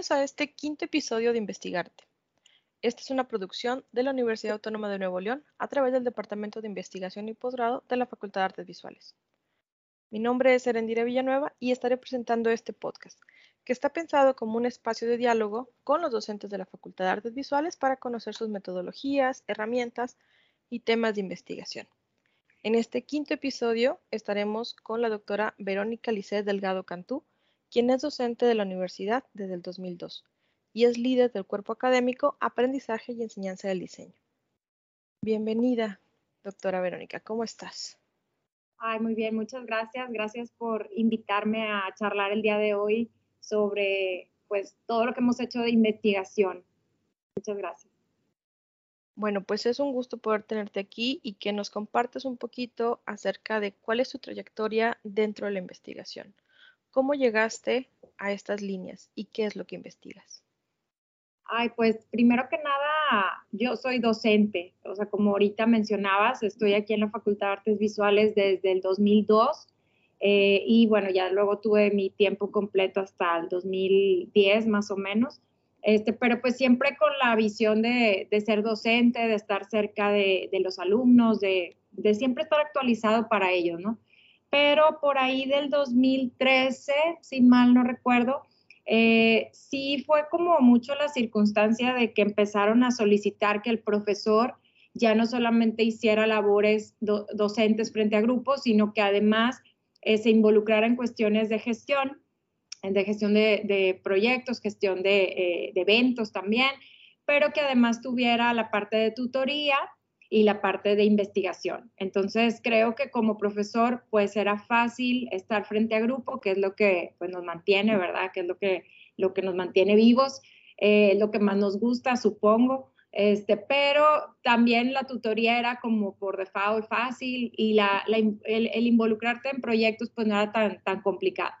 Bienvenidos a este quinto episodio de Investigarte. Esta es una producción de la Universidad Autónoma de Nuevo León a través del Departamento de Investigación y Posgrado de la Facultad de Artes Visuales. Mi nombre es Erendira Villanueva y estaré presentando este podcast, que está pensado como un espacio de diálogo con los docentes de la Facultad de Artes Visuales para conocer sus metodologías, herramientas y temas de investigación. En este quinto episodio estaremos con la doctora Verónica Lisset Delgado Cantú, quien es docente de la universidad desde el 2002 y es líder del cuerpo académico Aprendizaje y Enseñanza del Diseño. Bienvenida, doctora Verónica, ¿cómo estás? Ay, muy bien, muchas gracias. Gracias por invitarme a charlar el día de hoy sobre pues todo lo que hemos hecho de investigación. Muchas gracias. Bueno, pues es un gusto poder tenerte aquí y que nos compartas un poquito acerca de cuál es tu trayectoria dentro de la investigación. ¿Cómo llegaste a estas líneas y qué es lo que investigas? Ay, pues primero que nada, yo soy docente, o sea, como ahorita mencionabas, estoy aquí en la Facultad de Artes Visuales desde el 2002 eh, y bueno, ya luego tuve mi tiempo completo hasta el 2010 más o menos, este, pero pues siempre con la visión de, ser docente, de estar cerca de, los alumnos, de, de, siempre estar actualizado para ellos, ¿no? Pero por ahí del 2013, si mal no recuerdo, eh, sí fue como mucho la circunstancia de que empezaron a solicitar que el profesor ya no solamente hiciera labores docentes frente a grupos, sino que además eh, se involucrara en cuestiones de gestión, de gestión de, proyectos, gestión eh, de eventos también, pero que además tuviera la parte de tutoría y la parte de investigación. Entonces, creo que como profesor, pues era fácil estar frente a grupo, que es lo que pues, nos mantiene, ¿verdad? Que es lo que, lo que nos mantiene vivos, eh, lo que más nos gusta, supongo. Este, pero también la tutoría era como por default fácil y la, el, involucrarte en proyectos pues no era tan, tan complicado.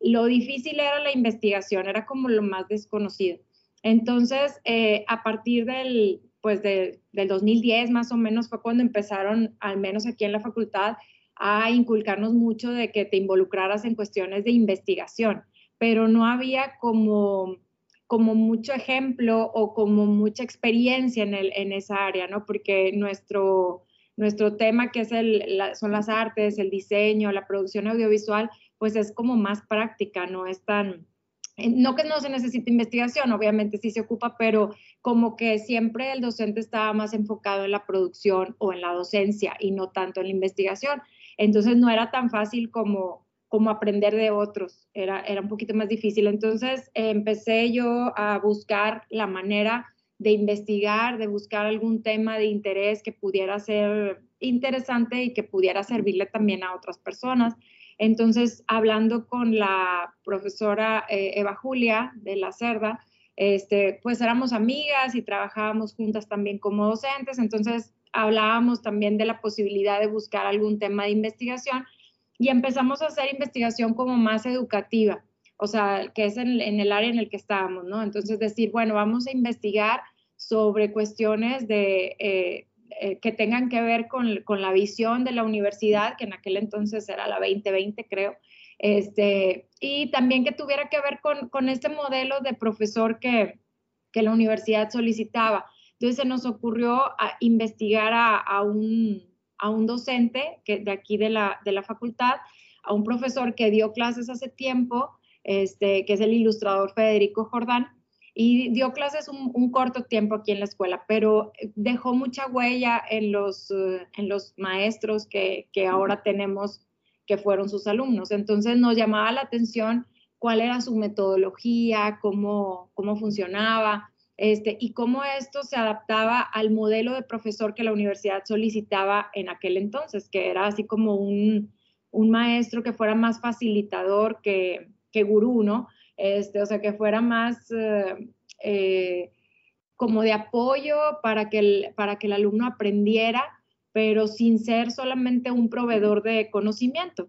Lo difícil era la investigación, era como lo más desconocido. Entonces, eh, a partir del, pues del 2010 más o menos fue cuando empezaron, al menos aquí en la facultad, a inculcarnos mucho de que te involucraras en cuestiones de investigación, pero no había como, como mucho ejemplo o como mucha experiencia en, el, en esa área, ¿no? Porque nuestro, nuestro tema, que es el, son las artes, el diseño, la producción audiovisual, pues es como más práctica, no es tan, no que no se necesite investigación, obviamente sí se ocupa, pero como que siempre el docente estaba más enfocado en la producción o en la docencia y no tanto en la investigación. Entonces no era tan fácil como, como aprender de otros, era, era un poquito más difícil. Entonces empecé yo a buscar la manera de investigar, de buscar algún tema de interés que pudiera ser interesante y que pudiera servirle también a otras personas. Entonces, hablando con la profesora eh, Eva Julia de la Cerda, este, pues éramos amigas y trabajábamos juntas también como docentes, entonces hablábamos también de la posibilidad de buscar algún tema de investigación y empezamos a hacer investigación como más educativa, o sea, que es en, el área en el que estábamos, ¿no? Entonces decir, bueno, vamos a investigar sobre cuestiones de eh, eh, que tengan que ver con, con, la visión de la universidad, que en aquel entonces era la 2020, creo, este, y también que tuviera que ver con, con este modelo de profesor que, que, la universidad solicitaba. Entonces se nos ocurrió a investigar a, a, un, a un, docente que, de aquí de la, de la facultad, a un profesor que dio clases hace tiempo, este, que es el ilustrador Federico Jordán, y dio clases un, corto tiempo aquí en la escuela, pero dejó mucha huella en los, eh, en los maestros que, que, ahora tenemos, que fueron sus alumnos. Entonces nos llamaba la atención cuál era su metodología, cómo, cómo funcionaba. Este, y cómo esto se adaptaba al modelo de profesor que la universidad solicitaba en aquel entonces, que era así como un, un maestro que fuera más facilitador que, que gurú, ¿no? Este, o sea, que fuera más eh, eh, como de apoyo para que, el, para que el alumno aprendiera, pero sin ser solamente un proveedor de conocimiento,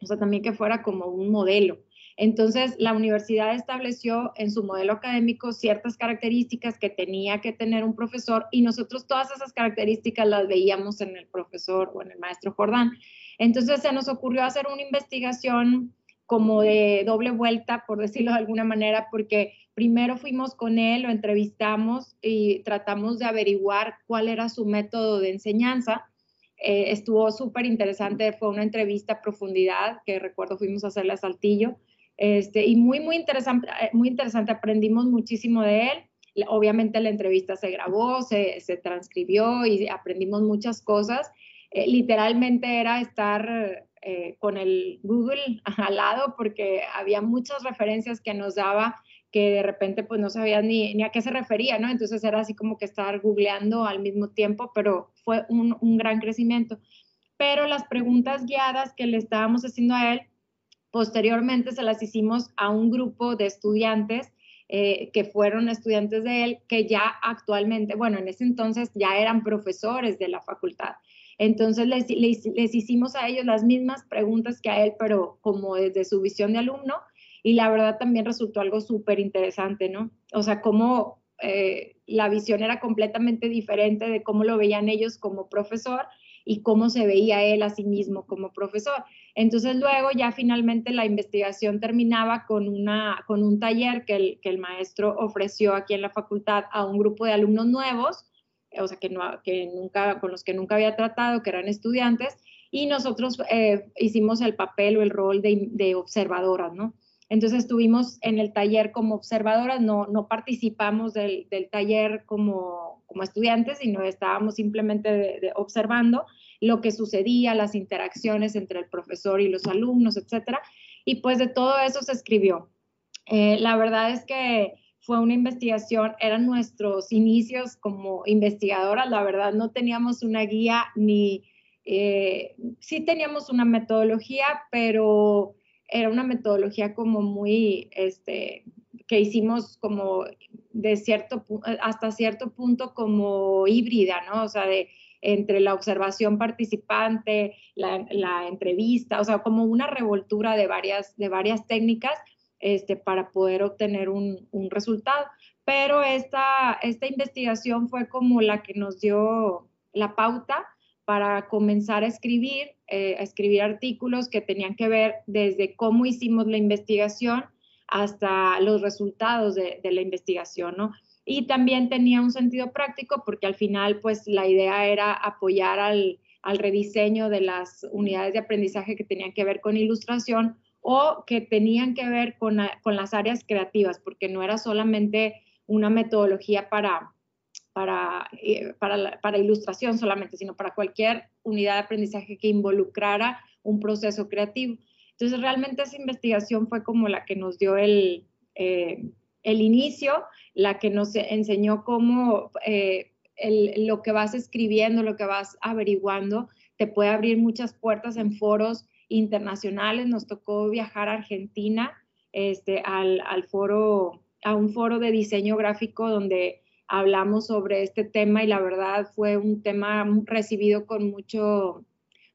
o sea, también que fuera como un modelo. Entonces, la universidad estableció en su modelo académico ciertas características que tenía que tener un profesor y nosotros todas esas características las veíamos en el profesor o en el maestro Jordán. Entonces, se nos ocurrió hacer una investigación como de doble vuelta, por decirlo de alguna manera, porque primero fuimos con él, lo entrevistamos y tratamos de averiguar cuál era su método de enseñanza. Eh, estuvo súper interesante, fue una entrevista a profundidad que recuerdo fuimos a hacerle a Saltillo. Este, y muy, muy interesante, eh, muy interesante, aprendimos muchísimo de él. Obviamente la entrevista se grabó, se, se transcribió y aprendimos muchas cosas. Eh, literalmente era estar eh, con el Google al lado porque había muchas referencias que nos daba que de repente pues no sabía ni, a qué se refería, ¿no? Entonces era así como que estar googleando al mismo tiempo, pero fue un, un gran crecimiento. Pero las preguntas guiadas que le estábamos haciendo a él, posteriormente se las hicimos a un grupo de estudiantes eh, que fueron estudiantes de él, que ya actualmente, bueno, en ese entonces ya eran profesores de la facultad. Entonces les, les, hicimos a ellos las mismas preguntas que a él, pero como desde su visión de alumno, y la verdad también resultó algo súper interesante, ¿no? O sea, cómo eh, la visión era completamente diferente de cómo lo veían ellos como profesor y cómo se veía él a sí mismo como profesor. Entonces luego ya finalmente la investigación terminaba con, una, con un taller que el, que el maestro ofreció aquí en la facultad a un grupo de alumnos nuevos, o sea, que, nunca, con los que nunca había tratado, que eran estudiantes, y nosotros eh, hicimos el papel o el rol de, de observadoras, ¿no? Entonces estuvimos en el taller como observadoras, no, no participamos del, del taller como, como, estudiantes, sino estábamos simplemente observando lo que sucedía, las interacciones entre el profesor y los alumnos, etcétera. Y pues de todo eso se escribió. Eh, la verdad es que fue una investigación, eran nuestros inicios como investigadoras, la verdad no teníamos una guía ni, eh, sí teníamos una metodología, pero era una metodología como muy, este, que hicimos como de cierto, hasta cierto punto como híbrida, ¿no? O sea, de, entre la observación participante, la, entrevista, o sea, como una revoltura de varias, de varias técnicas este, para poder obtener un, resultado. Pero esta, esta investigación fue como la que nos dio la pauta para comenzar a escribir, eh, a escribir artículos que tenían que ver desde cómo hicimos la investigación hasta los resultados de, la investigación, ¿no? Y también tenía un sentido práctico porque al final, pues la idea era apoyar al, rediseño de las unidades de aprendizaje que tenían que ver con ilustración o que tenían que ver con, con las áreas creativas, porque no era solamente una metodología para, para, eh, para, ilustración solamente, sino para cualquier unidad de aprendizaje que involucrara un proceso creativo. Entonces, realmente esa investigación fue como la que nos dio el, eh, el inicio, la que nos enseñó cómo eh, lo que vas escribiendo, lo que vas averiguando, te puede abrir muchas puertas en foros internacionales. Nos tocó viajar a Argentina, este, al, al foro, a un foro de diseño gráfico donde hablamos sobre este tema y la verdad fue un tema recibido con mucho,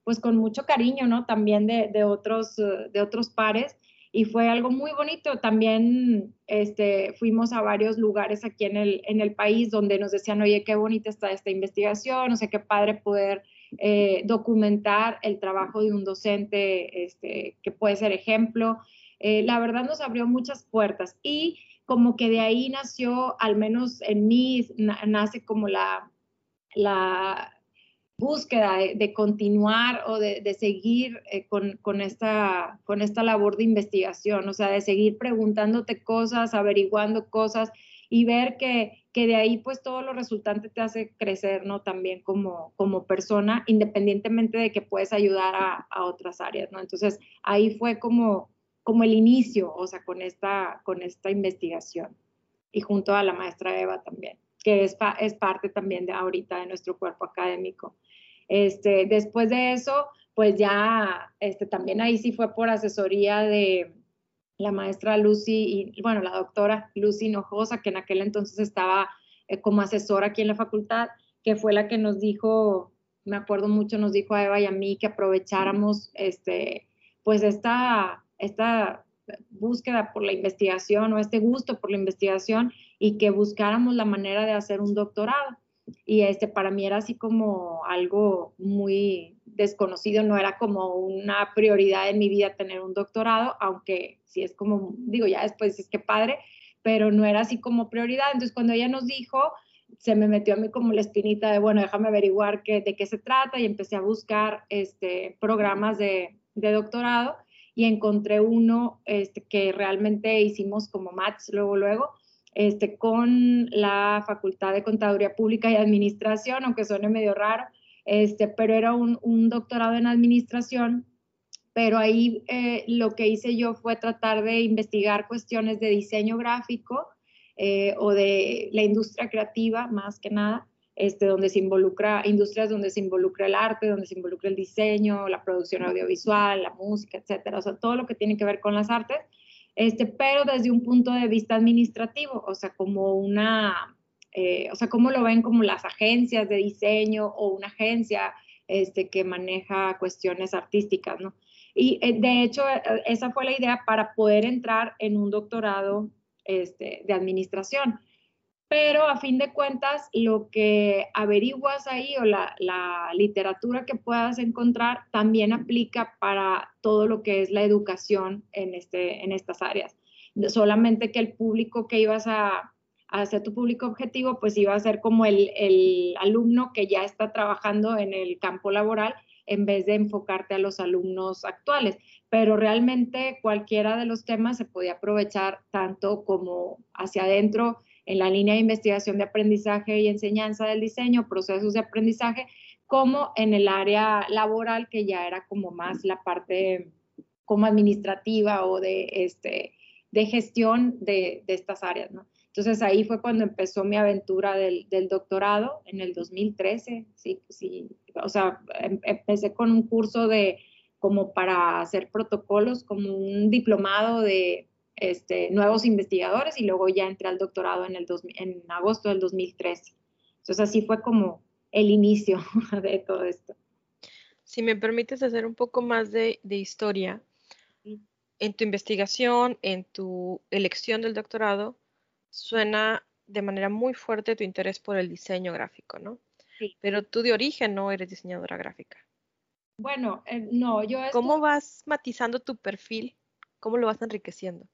pues con mucho cariño, ¿no? También de, otros, eh, de otros pares y fue algo muy bonito. También este, fuimos a varios lugares aquí en el, en el país donde nos decían, oye, qué bonita está esta investigación, o sea, qué padre poder eh, documentar el trabajo de un docente este, que puede ser ejemplo. Eh, la verdad nos abrió muchas puertas y como que de ahí nació, al menos en mí, nace como la, la búsqueda de, continuar o de, seguir eh, con, esta, con esta labor de investigación, o sea, de seguir preguntándote cosas, averiguando cosas y ver que, de ahí pues todo lo resultante te hace crecer, ¿no? También como, como persona, independientemente de que puedes ayudar a, a otras áreas, ¿no? Entonces ahí fue como como el inicio, o sea, con esta, con esta investigación. Y junto a la maestra Eva también, que es, es parte también de ahorita de nuestro cuerpo académico. Este, después de eso, pues ya, este, también ahí sí fue por asesoría de la maestra Lucy y, bueno, la doctora Lucy Hinojosa, que en aquel entonces estaba eh, como asesora aquí en la facultad, que fue la que nos dijo, me acuerdo mucho, nos dijo a Eva y a mí que aprovecháramos, este, pues esta esta búsqueda por la investigación o este gusto por la investigación y que buscáramos la manera de hacer un doctorado. Y este para mí era así como algo muy desconocido, no era como una prioridad en mi vida tener un doctorado, aunque sí es como, digo, ya después es que padre, pero no era así como prioridad. Entonces, cuando ella nos dijo, se me metió a mí como la espinita de, bueno, déjame averiguar qué, de qué se trata y empecé a buscar este, programas de, de doctorado y encontré uno este, que realmente hicimos como match luego, luego, este, con la Facultad de Contaduría Pública y Administración, aunque suene medio raro, este, pero era un, un doctorado en administración, pero ahí eh, lo que hice yo fue tratar de investigar cuestiones de diseño gráfico eh, o de la industria creativa, más que nada, este, donde se involucra, industrias donde se involucra el arte, donde se involucra el diseño, la producción audiovisual, la música, etcétera, o sea, todo lo que tiene que ver con las artes, este, pero desde un punto de vista administrativo, o sea, como una, eh, o sea, cómo lo ven como las agencias de diseño o una agencia este, que maneja cuestiones artísticas, ¿no? Y eh, de hecho, eh, esa fue la idea para poder entrar en un doctorado este, de administración pero a fin de cuentas lo que averiguas ahí o la, literatura que puedas encontrar también aplica para todo lo que es la educación en, este, en estas áreas. Solamente que el público que ibas a, hacer tu público objetivo, pues iba a ser como el, el alumno que ya está trabajando en el campo laboral en vez de enfocarte a los alumnos actuales. Pero realmente cualquiera de los temas se podía aprovechar tanto como hacia adentro en la línea de investigación de aprendizaje y enseñanza del diseño, procesos de aprendizaje, como en el área laboral, que ya era como más la parte como administrativa o de, este, de gestión de, de estas áreas, ¿no? Entonces ahí fue cuando empezó mi aventura del, del, doctorado en el 2013, sí, sí, o sea, em, empecé con un curso de como para hacer protocolos, como un diplomado de este, nuevos investigadores y luego ya entré al doctorado en, el en agosto del 2013. Entonces así fue como el inicio de todo esto. Si me permites hacer un poco más de, historia, en tu investigación, en tu elección del doctorado, suena de manera muy fuerte tu interés por el diseño gráfico, ¿no? Sí. Pero tú de origen no eres diseñadora gráfica. Bueno, eh, no, yo... ¿Cómo vas matizando tu perfil? ¿Cómo lo vas enriqueciendo?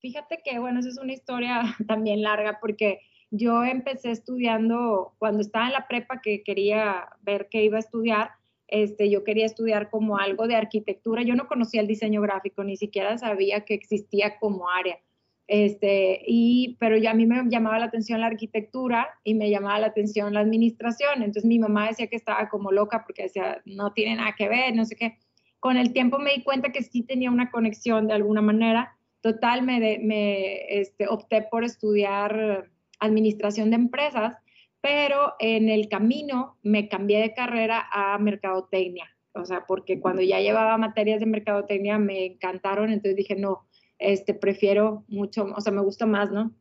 Fíjate que, bueno, esa es una historia también larga porque yo empecé estudiando, cuando estaba en la prepa que quería ver qué iba a estudiar, este, yo quería estudiar como algo de arquitectura. Yo no conocía el diseño gráfico, ni siquiera sabía que existía como área. Este, y, pero ya a mí me llamaba la atención la arquitectura y me llamaba la atención la administración. Entonces mi mamá decía que estaba como loca porque decía, no tiene nada que ver, no sé qué. Con el tiempo me di cuenta que sí tenía una conexión de alguna manera Total, me, este, opté por estudiar administración de empresas, pero en el camino me cambié de carrera a mercadotecnia. O sea, porque cuando ya llevaba materias de mercadotecnia me encantaron, entonces dije, no, este, prefiero mucho, o sea, me gusta más, ¿no?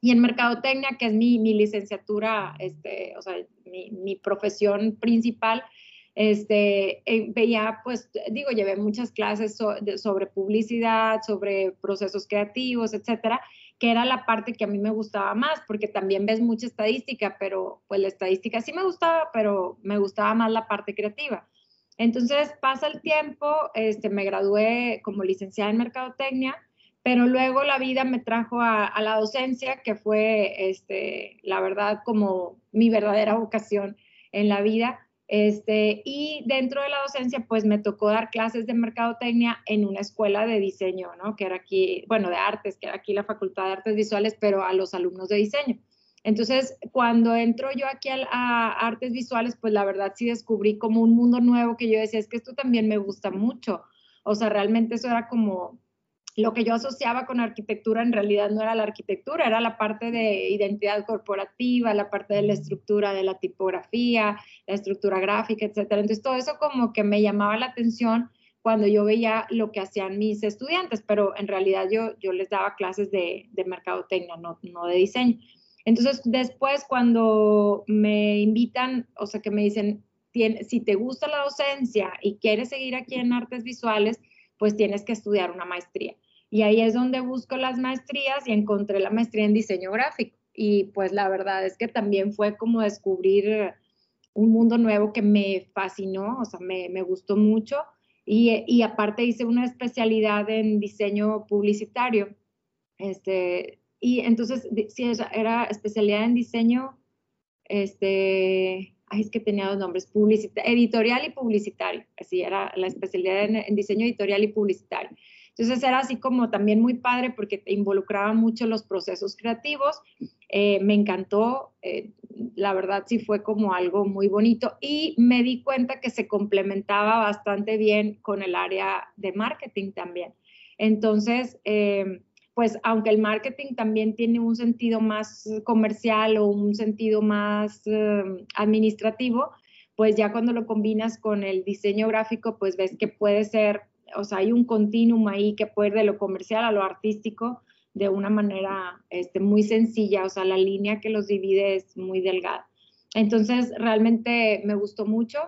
Y en mercadotecnia, que es mi, licenciatura, este, o sea, mi, mi profesión principal, este, eh, veía, pues, digo, llevé muchas clases sobre publicidad, sobre procesos creativos, etcétera, que era la parte que a mí me gustaba más, porque también ves mucha estadística, pero pues la estadística sí me gustaba, pero me gustaba más la parte creativa. Entonces pasa el tiempo, este, me gradué como licenciada en mercadotecnia, pero luego la vida me trajo a, la docencia, que fue, este, la verdad, como mi verdadera vocación en la vida este, y dentro de la docencia, pues me tocó dar clases de mercadotecnia en una escuela de diseño, ¿no? Que era aquí, bueno, de artes, que era aquí la Facultad de Artes Visuales, pero a los alumnos de diseño. Entonces, cuando entro yo aquí a, a, artes visuales, pues la verdad sí descubrí como un mundo nuevo que yo decía, es que esto también me gusta mucho. O sea, realmente eso era como lo que yo asociaba con arquitectura en realidad no era la arquitectura, era la parte de identidad corporativa, la parte de la estructura de la tipografía, la estructura gráfica, etcétera. Entonces todo eso como que me llamaba la atención cuando yo veía lo que hacían mis estudiantes, pero en realidad yo, yo les daba clases de, de mercadotecnia, no, no de diseño. Entonces después cuando me invitan, o sea que me dicen, si te gusta la docencia y quieres seguir aquí en artes visuales, pues tienes que estudiar una maestría. Y ahí es donde busco las maestrías y encontré la maestría en diseño gráfico. Y pues la verdad es que también fue como descubrir un mundo nuevo que me fascinó, o sea, me, me gustó mucho. Y, y, aparte hice una especialidad en diseño publicitario. Este, y entonces, sí, era especialidad en diseño, este, ay, es que tenía dos nombres, editorial y publicitario. Así era la especialidad en diseño editorial y publicitario. Entonces era así como también muy padre porque te involucraba mucho los procesos creativos. Eh, me encantó, eh, la verdad sí fue como algo muy bonito y me di cuenta que se complementaba bastante bien con el área de marketing también. Entonces, eh, pues aunque el marketing también tiene un sentido más comercial o un sentido más administrativo, pues ya cuando lo combinas con el diseño gráfico, pues ves que puede ser o sea, hay un continuum ahí que puede ir de lo comercial a lo artístico de una manera este, muy sencilla, o sea, la línea que los divide es muy delgada. Entonces, realmente me gustó mucho.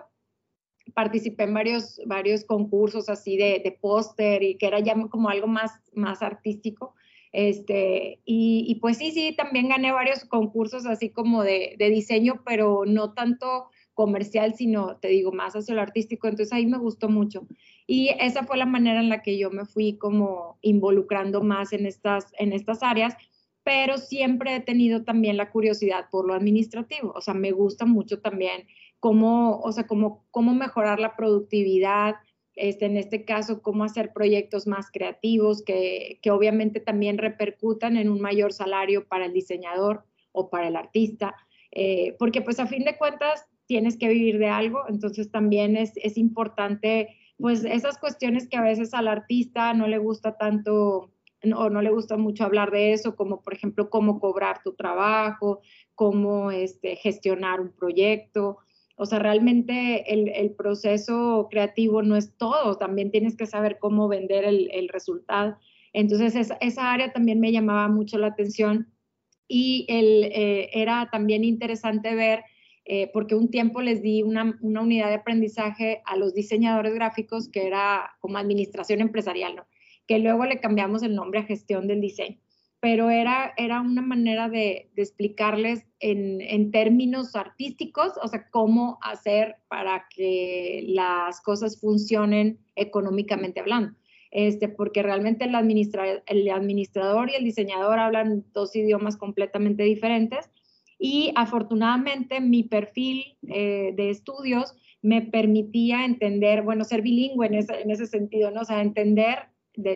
Participé en varios, varios concursos así de, de póster y que era ya como algo más, más artístico. Este, y, y, pues sí, sí, también gané varios concursos así como de, de diseño, pero no tanto comercial, sino, te digo, más hacia lo artístico. Entonces ahí me gustó mucho. Y esa fue la manera en la que yo me fui como involucrando más en estas, en estas áreas, pero siempre he tenido también la curiosidad por lo administrativo. O sea, me gusta mucho también cómo, o sea, cómo, cómo mejorar la productividad, este, en este caso, cómo hacer proyectos más creativos que, que obviamente también repercutan en un mayor salario para el diseñador o para el artista. Eh, porque pues a fin de cuentas tienes que vivir de algo, entonces también es, importante, pues esas cuestiones que a veces al artista no le gusta tanto o no le gusta mucho hablar de eso, como por ejemplo cómo cobrar tu trabajo, cómo este, gestionar un proyecto. O sea, realmente el, proceso creativo no es todo, también tienes que saber cómo vender el, resultado. Entonces, esa, área también me llamaba mucho la atención y eh, era también interesante ver eh, porque un tiempo les di una, unidad de aprendizaje a los diseñadores gráficos que era como administración empresarial, ¿no? que luego le cambiamos el nombre a gestión del diseño, pero era, era una manera de, explicarles en, en, términos artísticos, o sea, cómo hacer para que las cosas funcionen económicamente hablando. Este, porque realmente el, el administrador y el diseñador hablan dos idiomas completamente diferentes y afortunadamente mi perfil eh, de estudios me permitía entender, bueno, ser bilingüe en ese, en ese sentido, ¿no? O sea, entender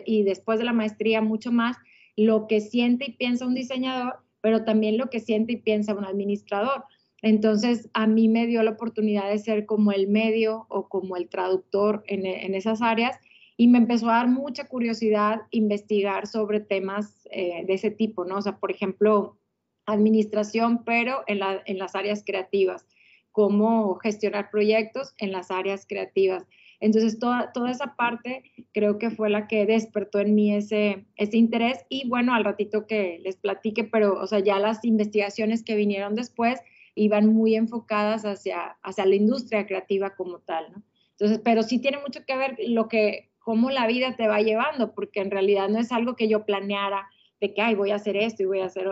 y después de la maestría mucho más lo que siente y piensa un diseñador, pero también lo que siente y piensa un administrador. Entonces, a mí me dio la oportunidad de ser como el medio o como el traductor en, en esas áreas y me empezó a dar mucha curiosidad investigar sobre temas eh, de ese tipo, ¿no? O sea, por ejemplo, administración, pero en, las áreas creativas, cómo gestionar proyectos en las áreas creativas. Entonces, toda, toda esa parte creo que fue la que despertó en mí ese, ese interés y bueno, al ratito que les platique, pero o sea, ya las investigaciones que vinieron después iban muy enfocadas hacia, hacia la industria creativa como tal, ¿no? Entonces, pero sí tiene mucho que ver lo que, cómo la vida te va llevando, porque en realidad no es algo que yo planeara de que, ay, voy a hacer esto y voy a hacer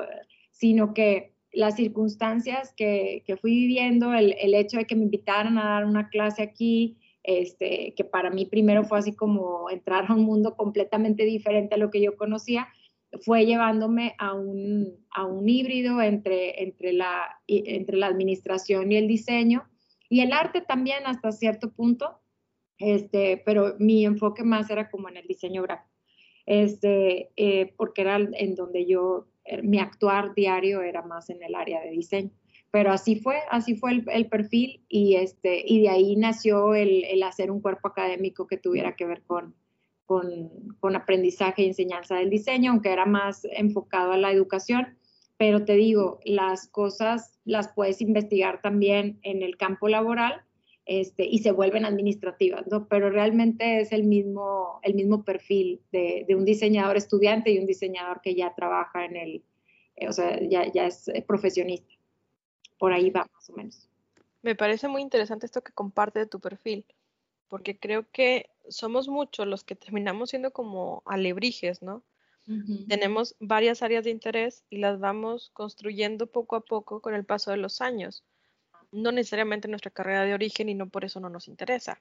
sino que las circunstancias que, que fui viviendo, el, el, hecho de que me invitaran a dar una clase aquí, este, que para mí primero fue así como entrar a un mundo completamente diferente a lo que yo conocía, fue llevándome a un, a un híbrido entre, entre, la, entre la administración y el diseño, y el arte también hasta cierto punto, este, pero mi enfoque más era como en el diseño gráfico, este, eh, porque era en donde yo mi actuar diario era más en el área de diseño. Pero así fue, así fue el, perfil y, este, y de ahí nació el, el, hacer un cuerpo académico que tuviera que ver con, con, con aprendizaje y enseñanza del diseño, aunque era más enfocado a la educación. Pero te digo, las cosas las puedes investigar también en el campo laboral este, y se vuelven administrativas, ¿no? Pero realmente es el mismo, el mismo perfil de, de, un diseñador estudiante y un diseñador que ya trabaja en el, eh, o sea, ya, ya es eh, profesionista. Por ahí va más o menos. Me parece muy interesante esto que comparte de tu perfil, porque creo que somos muchos los que terminamos siendo como alebrijes, ¿no? Tenemos varias áreas de interés y las vamos construyendo poco a poco con el paso de los años no necesariamente nuestra carrera de origen y no por eso no nos interesa.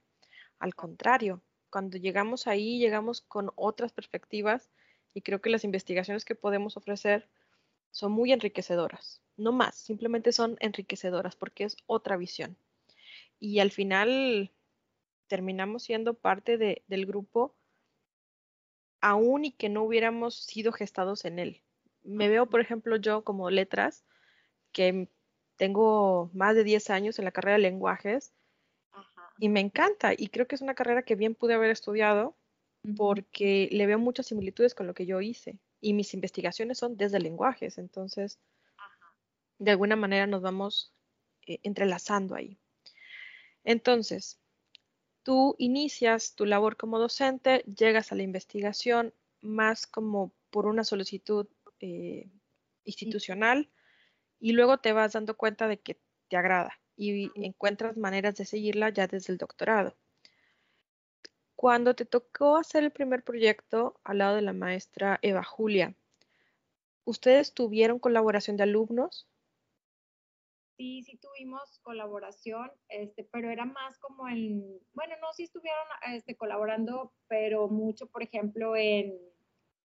Al contrario, cuando llegamos ahí, llegamos con otras perspectivas y creo que las investigaciones que podemos ofrecer son muy enriquecedoras. No más, simplemente son enriquecedoras porque es otra visión. Y al final terminamos siendo parte del grupo aún y que no hubiéramos sido gestados en él. Me veo, por ejemplo, yo como letras, que tengo más de 10 años en la carrera de lenguajes y me encanta y creo que es una carrera que bien pude haber estudiado porque le veo muchas similitudes con lo que yo hice y mis investigaciones son desde lenguajes, entonces de alguna manera nos vamos eh, entrelazando ahí. Entonces, tú inicias tu labor como docente, llegas a la investigación más como por una solicitud eh, institucional y luego te vas dando cuenta de que te agrada y encuentras maneras de seguirla ya desde el doctorado. Cuando te tocó hacer el primer proyecto al lado de la maestra Eva Julia, ¿ustedes tuvieron colaboración de alumnos? sí, sí tuvimos colaboración, este, pero era más como en, bueno, no, sí estuvieron este, colaborando, pero mucho, por ejemplo, en,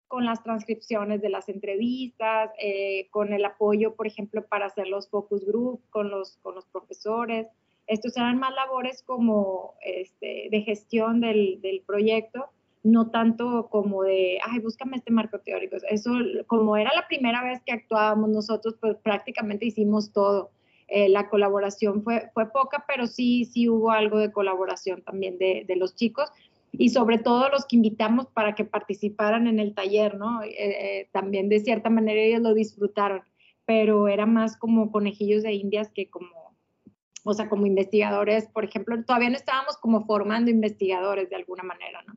con las transcripciones de las entrevistas, eh, con el apoyo, por ejemplo, para hacer los focus group con los, con los profesores. Estos eran más labores como este, de gestión del, del proyecto, no tanto como de, ay, búscame este marco teórico. Eso, como era la primera vez que actuábamos nosotros, pues prácticamente hicimos todo. Eh, la colaboración fue, fue poca, pero sí, sí hubo algo de colaboración también de, de los chicos y sobre todo los que invitamos para que participaran en el taller, ¿no? Eh, eh, también de cierta manera ellos lo disfrutaron, pero era más como conejillos de indias que como, o sea, como investigadores, por ejemplo, todavía no estábamos como formando investigadores de alguna manera, ¿no?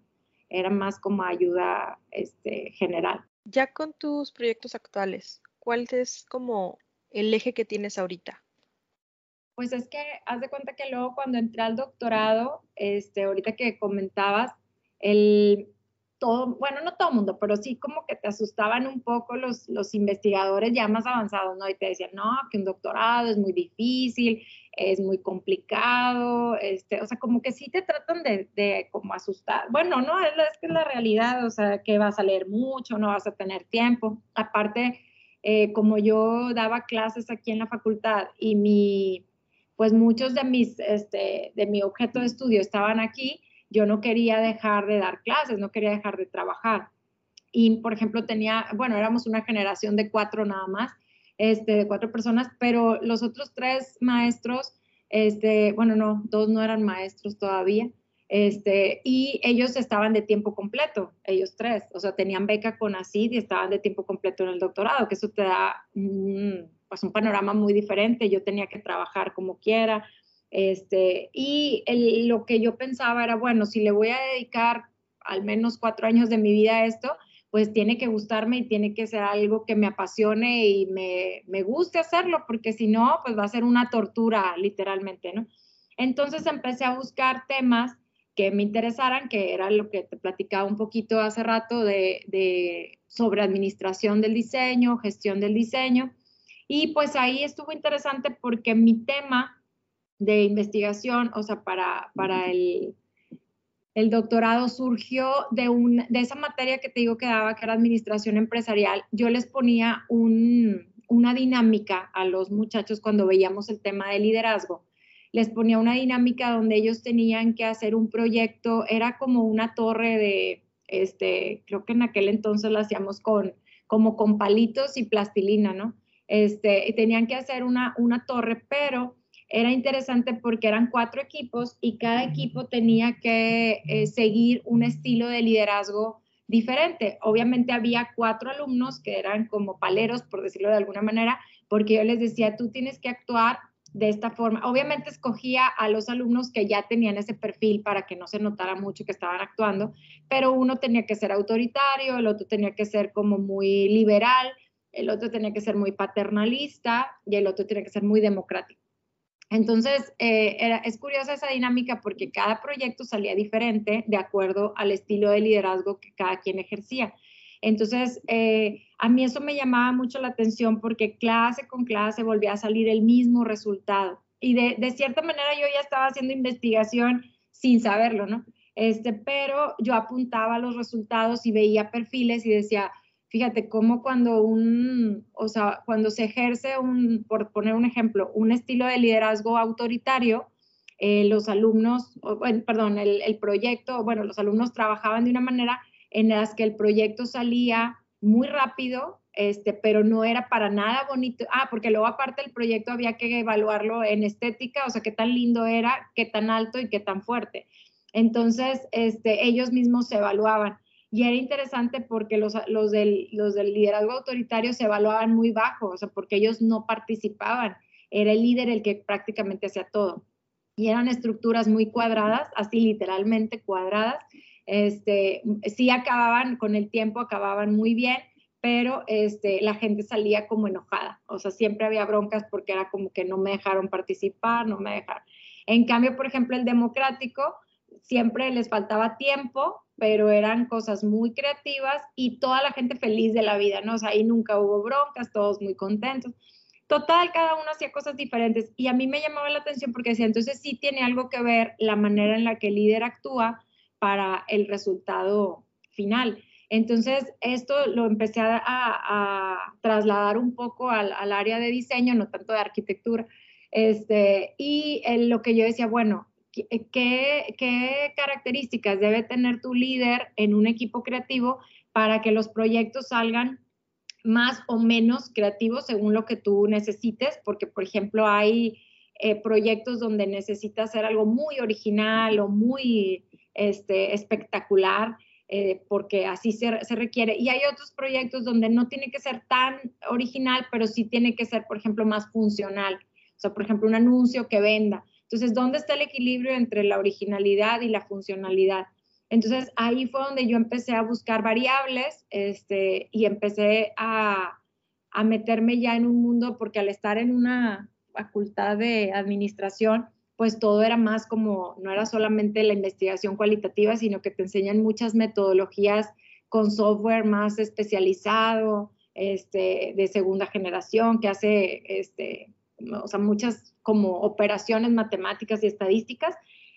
Era más como ayuda este, general. Ya con tus proyectos actuales, ¿cuál es como el eje que tienes ahorita? Pues es que haz de cuenta que luego cuando entré al doctorado, este, ahorita que comentabas, el todo, bueno, no todo el mundo, pero sí como que te asustaban un poco los, los investigadores ya más avanzados, ¿no? Y te decían, no, que un doctorado es muy difícil, es muy complicado, este, o sea, como que sí te tratan de, de como asustar. Bueno, no, es, es que es la realidad, o sea, que vas a leer mucho, no vas a tener tiempo. Aparte, eh, como yo daba clases aquí en la facultad y mi pues muchos de mis, este, de mi objeto de estudio estaban aquí, yo no quería dejar de dar clases, no quería dejar de trabajar. Y, por ejemplo, tenía, bueno, éramos una generación de cuatro nada más, este, de cuatro personas, pero los otros tres maestros, este, bueno, no, dos no eran maestros todavía, este, y ellos estaban de tiempo completo, ellos tres, o sea, tenían beca con ACID y estaban de tiempo completo en el doctorado, que eso te da pues un panorama muy diferente, yo tenía que trabajar como quiera, este, y lo que yo pensaba era, bueno, si le voy a dedicar al menos cuatro años de mi vida a esto, pues tiene que gustarme y tiene que ser algo que me apasione y me, me guste hacerlo, porque si no, pues va a ser una tortura, literalmente, ¿no? Entonces empecé a buscar temas que me interesaran, que era lo que te platicaba un poquito hace rato de, de sobre administración del diseño, gestión del diseño, y pues ahí estuvo interesante porque mi tema de investigación, o sea, para, para el, el doctorado surgió de, un, de esa materia que te digo que daba, que era administración empresarial. Yo les ponía un, una dinámica a los muchachos cuando veíamos el tema de liderazgo. Les ponía una dinámica donde ellos tenían que hacer un proyecto, era como una torre de, este, creo que en aquel entonces lo hacíamos con, como con palitos y plastilina, ¿no? Este, tenían que hacer una, una torre, pero era interesante porque eran cuatro equipos y cada equipo tenía que eh, seguir un estilo de liderazgo diferente. Obviamente había cuatro alumnos que eran como paleros, por decirlo de alguna manera, porque yo les decía, tú tienes que actuar de esta forma. Obviamente escogía a los alumnos que ya tenían ese perfil para que no se notara mucho que estaban actuando, pero uno tenía que ser autoritario, el otro tenía que ser como muy liberal, el otro tenía que ser muy paternalista y el otro tenía que ser muy democrático. Entonces, eh, es curiosa esa dinámica porque cada proyecto salía diferente de acuerdo al estilo de liderazgo que cada quien ejercía. Entonces, eh, a mí eso me llamaba mucho la atención porque clase con clase volvía a salir el mismo resultado. y de, de, cierta manera yo ya estaba haciendo investigación sin saberlo, ¿no? Este, pero yo apuntaba los resultados y veía perfiles y decía, fíjate cómo cuando un, o sea, cuando se ejerce un, por poner un ejemplo, un estilo de liderazgo autoritario, eh, los alumnos, perdón, el, el, proyecto, bueno, los alumnos trabajaban de una manera en las que el proyecto salía muy rápido, este, pero no era para nada bonito. Ah, porque luego aparte el proyecto había que evaluarlo en estética, o sea, qué tan lindo era, qué tan alto y qué tan fuerte. Entonces, este, ellos mismos se evaluaban. Y era interesante porque los, los, del, los del liderazgo autoritario se evaluaban muy bajo, o sea, porque ellos no participaban. Era el líder el que prácticamente hacía todo. Y eran estructuras muy cuadradas, así literalmente cuadradas. Este, sí acababan, con el tiempo acababan muy bien, pero este, la gente salía como enojada. O sea, siempre había broncas porque era como que no me dejaron participar, no me dejaron. En cambio, por ejemplo, el democrático, siempre les faltaba tiempo, pero eran cosas muy creativas y toda la gente feliz de la vida, ¿no? O sea, ahí nunca hubo broncas, todos muy contentos. Total, cada uno hacía cosas diferentes y a mí me llamaba la atención porque decía, entonces sí tiene algo que ver la manera en la que el líder actúa para el resultado final. Entonces, esto lo empecé a, trasladar un poco al, área de diseño, no tanto de arquitectura. Este, y lo que yo decía, bueno, ¿qué, características debe tener tu líder en un equipo creativo para que los proyectos salgan más o menos creativos según lo que tú necesites? Porque, por ejemplo, hay eh, proyectos donde necesitas hacer algo muy original o muy este, espectacular. Eh, porque así se, se, requiere. Y hay otros proyectos donde no tiene que ser tan original, pero sí tiene que ser, por ejemplo, más funcional. O sea, por ejemplo, un anuncio que venda. Entonces, ¿dónde está el equilibrio entre la originalidad y la funcionalidad? Entonces, ahí fue donde yo empecé a buscar variables este, y empecé a, a meterme ya en un mundo, porque al estar en una facultad de administración, pues todo era más como, no era solamente la investigación cualitativa, sino que te enseñan muchas metodologías con software más especializado, este, de segunda generación, que hace, este, o sea, muchas como operaciones matemáticas y estadísticas.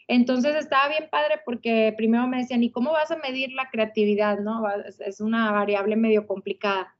Entonces estaba bien padre porque primero me decían, ¿y cómo vas a medir la creatividad? No? Es una variable medio complicada.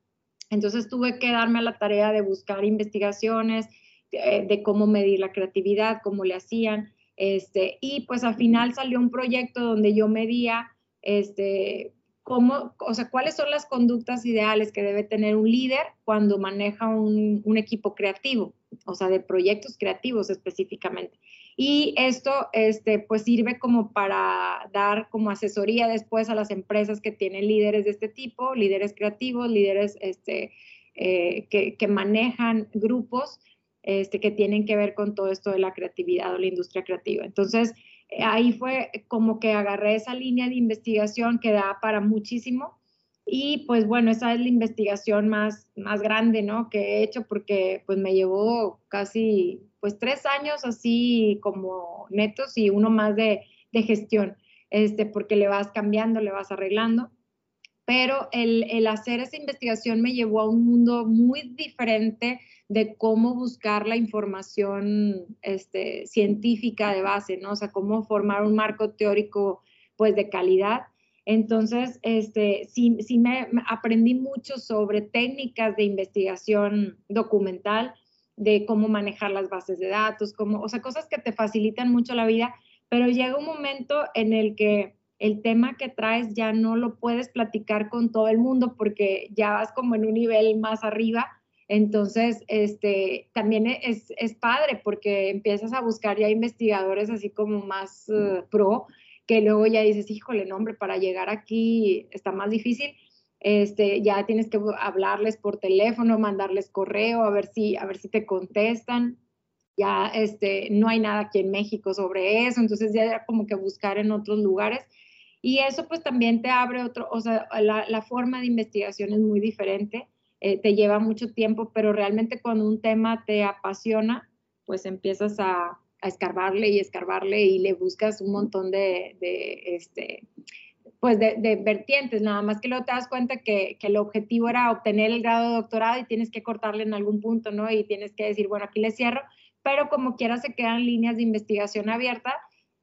Entonces tuve que darme a la tarea de buscar investigaciones de, de cómo medir la creatividad, cómo le hacían. Este, y pues al final salió un proyecto donde yo medía este, cómo, o sea, cuáles son las conductas ideales que debe tener un líder cuando maneja un, un equipo creativo o sea, de proyectos creativos específicamente. Y esto, este, pues sirve como para dar como asesoría después a las empresas que tienen líderes de este tipo, líderes creativos, líderes este, eh, que, que, manejan grupos este, que tienen que ver con todo esto de la creatividad o la industria creativa. Entonces, ahí fue como que agarré esa línea de investigación que da para muchísimo y pues bueno, esa es la investigación más, más grande, ¿no? Que he hecho porque pues me llevó casi pues tres años así como netos y uno más de, de gestión, este, porque le vas cambiando, le vas arreglando. Pero el, el hacer esa investigación me llevó a un mundo muy diferente de cómo buscar la información este, científica de base, ¿no? O sea, cómo formar un marco teórico pues de calidad entonces, este, sí, sí me, aprendí mucho sobre técnicas de investigación documental, de cómo manejar las bases de datos, como, o sea, cosas que te facilitan mucho la vida, pero llega un momento en el que el tema que traes ya no lo puedes platicar con todo el mundo porque ya vas como en un nivel más arriba. Entonces, este, también es, es padre porque empiezas a buscar ya investigadores así como más uh, pro que luego ya dices, híjole, no, hombre, para llegar aquí está más difícil. Este, ya tienes que hablarles por teléfono, mandarles correo, a ver si, a ver si te contestan. Ya este, no hay nada aquí en México sobre eso, entonces ya como que buscar en otros lugares. Y eso pues también te abre otro, o sea, la, la forma de investigación es muy diferente, eh, te lleva mucho tiempo, pero realmente cuando un tema te apasiona, pues empiezas a, escarbarle y escarbarle y le buscas un montón de, este, pues de, vertientes, nada más que luego te das cuenta que, el objetivo era obtener el grado de doctorado y tienes que cortarle en algún punto, ¿no? Y tienes que decir, bueno, aquí le cierro, pero como quiera se quedan líneas de investigación abierta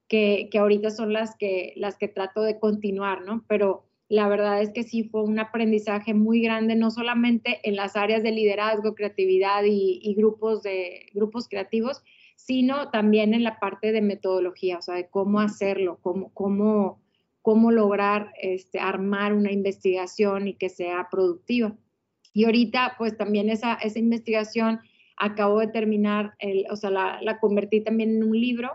que, que ahorita son las que, las que trato de continuar, ¿no? Pero la verdad es que sí fue un aprendizaje muy grande, no solamente en las áreas de liderazgo, creatividad y, grupos, de, grupos creativos, sino también en la parte de metodología, o sea, de cómo hacerlo, cómo, cómo, cómo lograr este, armar una investigación y que sea productiva. Y ahorita, pues también esa, esa investigación acabo de terminar, el, o sea, la, la convertí también en un libro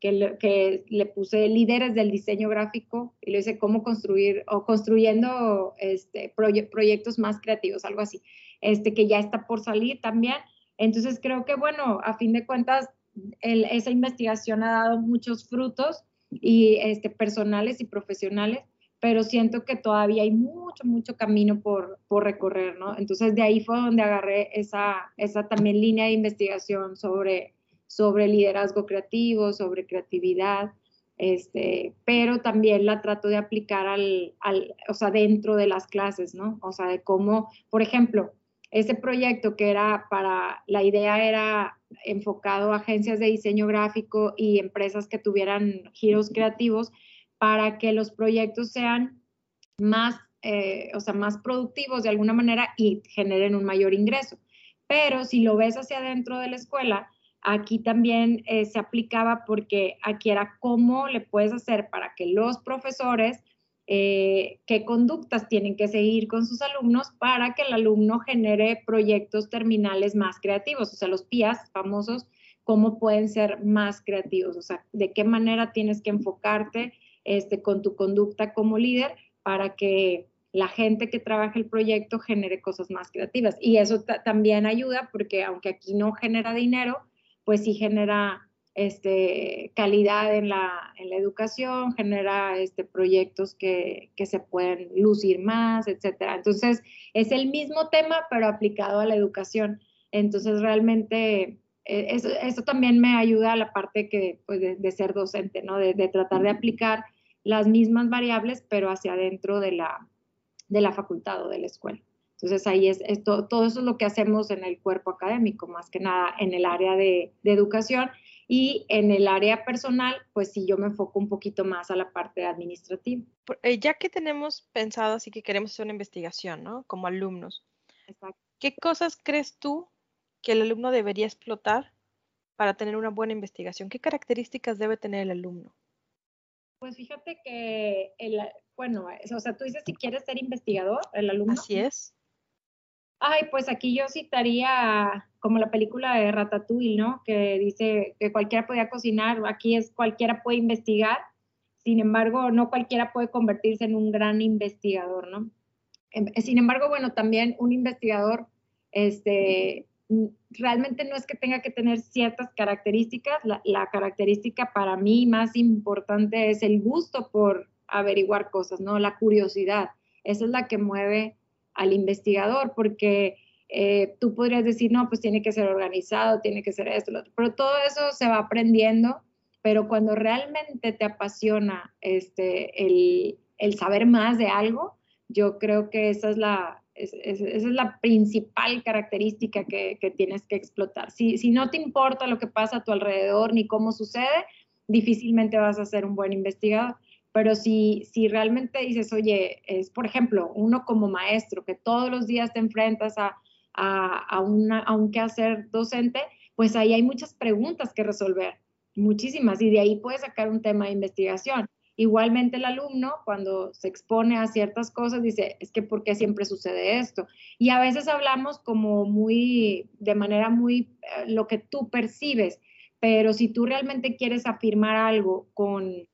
que le, puse líderes del diseño gráfico y le hice cómo construir o construyendo este, proyectos más creativos, algo así, este, que ya está por salir también. Entonces creo que, bueno, a fin de cuentas, esa investigación ha dado muchos frutos y este, personales y profesionales, pero siento que todavía hay mucho, mucho camino por, por recorrer, ¿no? Entonces de ahí fue donde agarré esa, esa también línea de investigación sobre sobre liderazgo creativo, sobre creatividad, este, pero también la trato de aplicar al, al, o sea, dentro de las clases, ¿no? O sea, de cómo, por ejemplo, ese proyecto que era para, la idea era enfocado a agencias de diseño gráfico y empresas que tuvieran giros creativos para que los proyectos sean más, eh, o sea, más productivos de alguna manera y generen un mayor ingreso. Pero si lo ves hacia adentro de la escuela, Aquí también eh, se aplicaba porque aquí era cómo le puedes hacer para que los profesores, eh, qué conductas tienen que seguir con sus alumnos para que el alumno genere proyectos terminales más creativos, o sea, los PIAs famosos, cómo pueden ser más creativos, o sea, de qué manera tienes que enfocarte este, con tu conducta como líder para que la gente que trabaja el proyecto genere cosas más creativas. Y eso también ayuda porque aunque aquí no genera dinero, pues sí genera este, calidad en la, en la educación, genera este, proyectos que, que, se pueden lucir más, etcétera. Entonces, es el mismo tema, pero aplicado a la educación. Entonces, realmente, eh, eso, eso también me ayuda a la parte que, pues, de, ser docente, ¿no? De, de, tratar de aplicar las mismas variables, pero hacia adentro de la, de la facultad o de la escuela. Entonces ahí es, todo eso es lo que hacemos en el cuerpo académico, más que nada en el área de, educación y en el área personal, pues sí, yo me enfoco un poquito más a la parte administrativa. Eh, ya que tenemos pensado así que queremos hacer una investigación, ¿no? Como alumnos. ¿Qué cosas crees tú que el alumno debería explotar para tener una buena investigación? ¿Qué características debe tener el alumno? Pues fíjate que, el, bueno, o sea, tú dices si quieres ser investigador, el alumno. Así es. Ay, pues aquí yo citaría como la película de Ratatouille, ¿no? Que dice que cualquiera podía cocinar, aquí es cualquiera puede investigar, sin embargo, no cualquiera puede convertirse en un gran investigador, ¿no? Em, sin embargo, bueno, también un investigador, este, realmente no es que tenga que tener ciertas características, la, la característica para mí más importante es el gusto por averiguar cosas, ¿no? La curiosidad, esa es la que mueve al investigador, porque eh, tú podrías decir, no, pues tiene que ser organizado, tiene que ser esto, pero todo eso se va aprendiendo, pero cuando realmente te apasiona este, el, el saber más de algo, yo creo que esa es la, esa es la principal característica que, que tienes que explotar. Si, si, no te importa lo que pasa a tu alrededor ni cómo sucede, difícilmente vas a ser un buen investigador. Pero si, si realmente dices, oye, es por ejemplo, uno como maestro que todos los días te enfrentas a, a, a, una, a un quehacer docente, pues ahí hay muchas preguntas que resolver, muchísimas, y de ahí puedes sacar un tema de investigación. Igualmente el alumno, cuando se expone a ciertas cosas, dice, es que ¿por qué siempre sucede esto? Y a veces hablamos como muy, de manera muy, eh, lo que tú percibes, pero si tú realmente quieres afirmar algo con,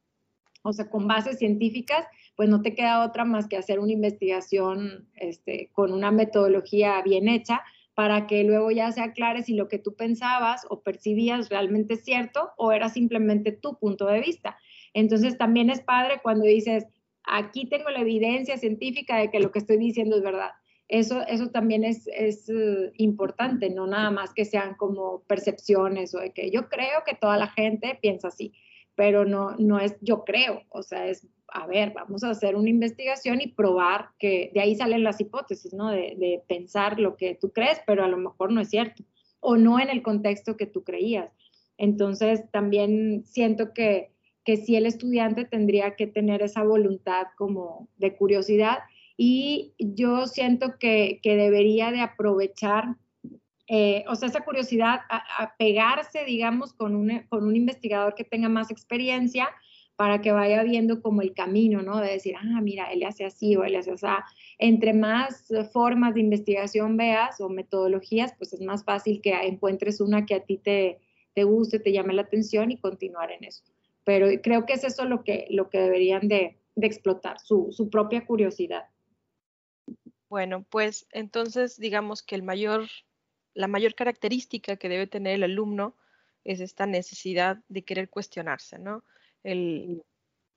o sea, con bases científicas, pues no te queda otra más que hacer una investigación este, con una metodología bien hecha para que luego ya se aclare si lo que tú pensabas o percibías realmente es cierto o era simplemente tu punto de vista. Entonces también es padre cuando dices, aquí tengo la evidencia científica de que lo que estoy diciendo es verdad. Eso, eso también es, es uh, importante, no nada más que sean como percepciones o de que yo creo que toda la gente piensa así pero no, no es yo creo, o sea, es, a ver, vamos a hacer una investigación y probar que de ahí salen las hipótesis, ¿no? De, pensar lo que tú crees, pero a lo mejor no es cierto. o no en el contexto que tú creías. Entonces, también siento que, que sí el estudiante tendría que tener esa voluntad como de curiosidad y yo siento que, que debería de aprovechar, eh, o sea, esa curiosidad a, pegarse, digamos, con un, con un investigador que tenga más experiencia para que vaya viendo como el camino, ¿no? De decir, ah, mira, él hace así o él hace así. Entre más formas de investigación veas o metodologías, pues es más fácil que encuentres una que a ti te, te guste, te llame la atención y continuar en eso. Pero creo que es eso lo que, lo que deberían de, de explotar, su, su propia curiosidad. Bueno, pues entonces digamos que el mayor, la mayor característica que debe tener el alumno es esta necesidad de querer cuestionarse, ¿no? El,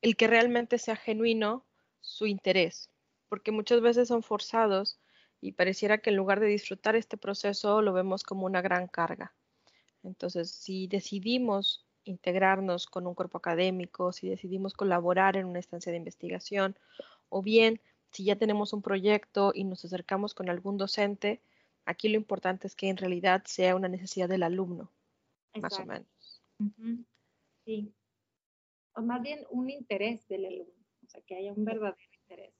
el que realmente sea genuino su interés, porque muchas veces son forzados y pareciera que en lugar de disfrutar este proceso lo vemos como una gran carga. Entonces, si decidimos integrarnos con un cuerpo académico, si decidimos colaborar en una estancia de investigación, o bien si ya tenemos un proyecto y nos acercamos con algún docente, aquí lo importante es que en realidad sea una necesidad del alumno, más o menos. Sí. O más bien un interés del alumno, o sea, que haya un verdadero interés.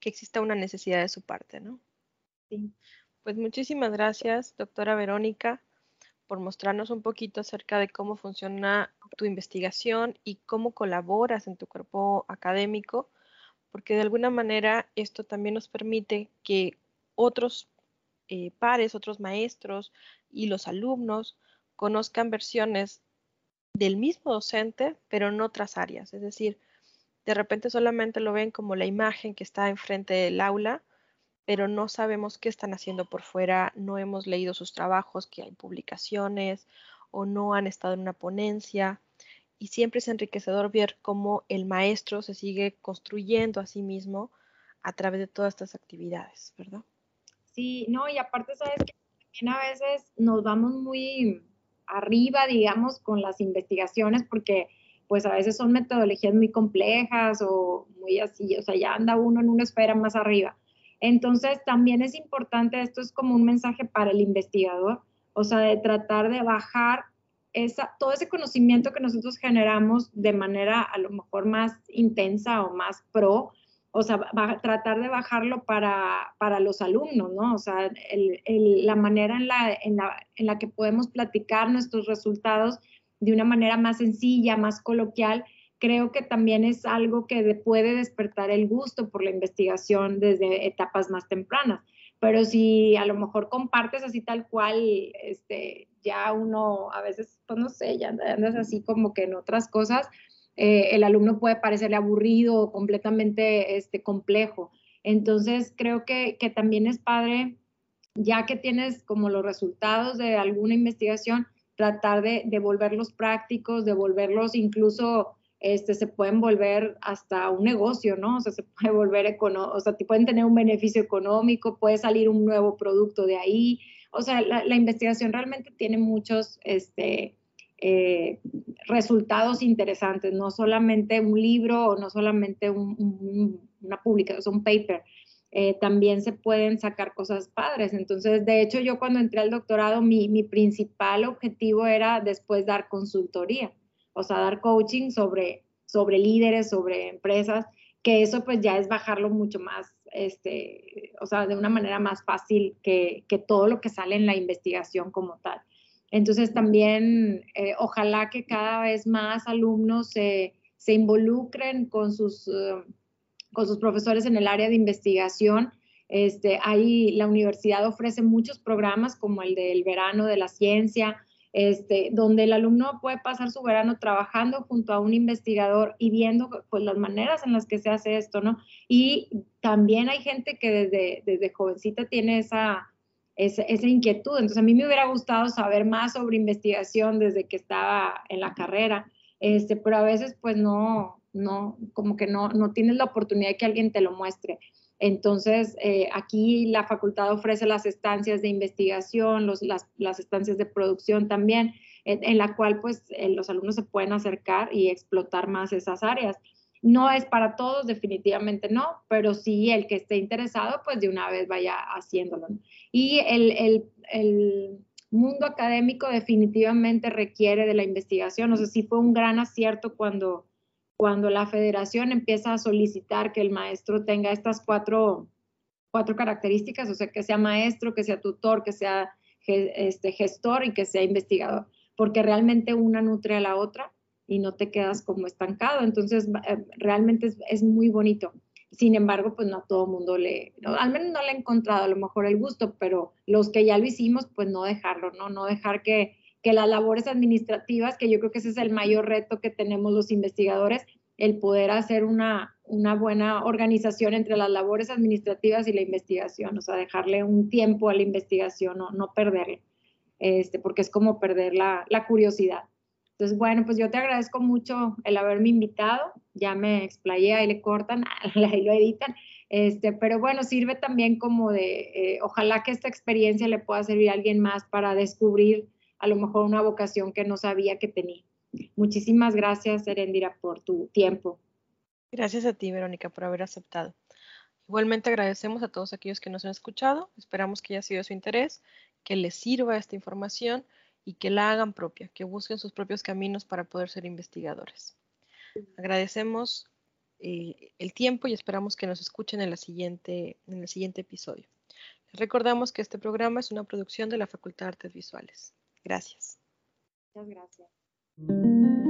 Que exista una necesidad de su parte, ¿no? Sí. Pues muchísimas gracias, doctora Verónica por mostrarnos un poquito acerca de cómo funciona tu investigación y cómo colaboras en tu cuerpo académico, porque de alguna manera esto también nos permite que otros eh, pares, otros maestros y los alumnos conozcan versiones del mismo docente, pero en otras áreas. Es decir, de repente solamente lo ven como la imagen que está enfrente del aula, pero no sabemos qué están haciendo por fuera, no hemos leído sus trabajos, que hay publicaciones o no han estado en una ponencia. Y siempre es enriquecedor ver cómo el maestro se sigue construyendo a sí mismo a través de todas estas actividades, ¿verdad? Sí, no, y aparte, sabes que también a veces nos vamos muy arriba, digamos, con las investigaciones, porque pues a veces son metodologías muy complejas o muy así, o sea, ya anda uno en una esfera más arriba. Entonces, también es importante, esto es como un mensaje para el investigador, o sea, de tratar de bajar esa, todo ese conocimiento que nosotros generamos de manera a lo mejor más intensa o más pro, o sea, tratar de bajarlo para, para, los alumnos, ¿no? O sea, la manera en la, en, la, en la que podemos platicar nuestros resultados de una manera más sencilla, más coloquial, creo que también es algo que puede despertar el gusto por la investigación desde etapas más tempranas. Pero si a lo mejor compartes así tal cual, este, ya uno a veces, pues no sé, ya andas así como que en otras cosas, eh, el alumno puede parecerle aburrido o completamente este, complejo. Entonces, creo que, que también es padre, ya que tienes como los resultados de alguna investigación, tratar de, de volverlos prácticos, de volverlos incluso este, se pueden volver hasta un negocio, ¿no? O sea, se puede volver o sea, pueden tener un beneficio económico, puede salir un nuevo producto de ahí. O sea, la, investigación realmente tiene muchos este, eh, resultados interesantes, no solamente un libro o no solamente una publicación, un paper. Eh, también se pueden sacar cosas padres. Entonces, de hecho, yo cuando entré al doctorado, mi, mi principal objetivo era después dar consultoría o sea, dar coaching sobre, sobre líderes, sobre empresas, que eso pues ya es bajarlo mucho más, este, o sea, de una manera más fácil que, que todo lo que sale en la investigación como tal. Entonces también eh, ojalá que cada vez más alumnos se, se involucren con sus, uh, con sus profesores en el área de investigación. Este, ahí la universidad ofrece muchos programas como el del verano de la ciencia, este, donde el alumno puede pasar su verano trabajando junto a un investigador y viendo pues, las maneras en las que se hace esto, ¿no? Y también hay gente que desde, desde jovencita tiene esa, esa, inquietud. Entonces, a mí me hubiera gustado saber más sobre investigación desde que estaba en la carrera, este, pero a veces pues no, no, como que no, no tienes la oportunidad de que alguien te lo muestre. Entonces, eh, aquí la facultad ofrece las estancias de investigación, las, estancias de producción también, en, la cual pues eh, los alumnos se pueden acercar y explotar más esas áreas. No es para todos, definitivamente no, pero sí el que esté interesado, pues de una vez vaya haciéndolo. Y el, mundo académico definitivamente requiere de la investigación. O sea, sí fue un gran acierto cuando, cuando la federación empieza a solicitar que el maestro tenga estas cuatro, cuatro características, o sea, que sea maestro, que sea tutor, que sea este, gestor y que sea investigador, porque realmente una nutre a la otra y no te quedas como estancado. Entonces, eh, realmente es, muy bonito. Sin embargo, pues no a todo mundo le, al menos no le he encontrado a lo mejor el gusto, pero los que ya lo hicimos, pues no dejarlo, ¿no? No dejar que, que las labores administrativas, que yo creo que ese es el mayor reto que tenemos los investigadores, el poder hacer una, una buena organización entre las labores administrativas y la investigación, o sea, dejarle un tiempo a la investigación, no, no perderle, este, porque es como perder la, la curiosidad. Entonces, bueno, pues yo te agradezco mucho el haberme invitado. Ya me explayé, ahí le cortan, ahí lo editan. Este, pero bueno, sirve también como de, eh, ojalá que esta experiencia le pueda servir a alguien más para descubrir a lo mejor una vocación que no sabía que tenía. Muchísimas gracias, Erendira, por tu tiempo. Gracias a ti, Verónica, por haber aceptado. Igualmente agradecemos a todos aquellos que nos han escuchado. Esperamos que haya sido de su interés, que les sirva esta información y que la hagan propia, que busquen sus propios caminos para poder ser investigadores. Agradecemos eh, el tiempo y esperamos que nos escuchen en, la siguiente, en el siguiente episodio. Les recordamos que este programa es una producción de la Facultad de Artes Visuales. Gracias. Muchas gracias.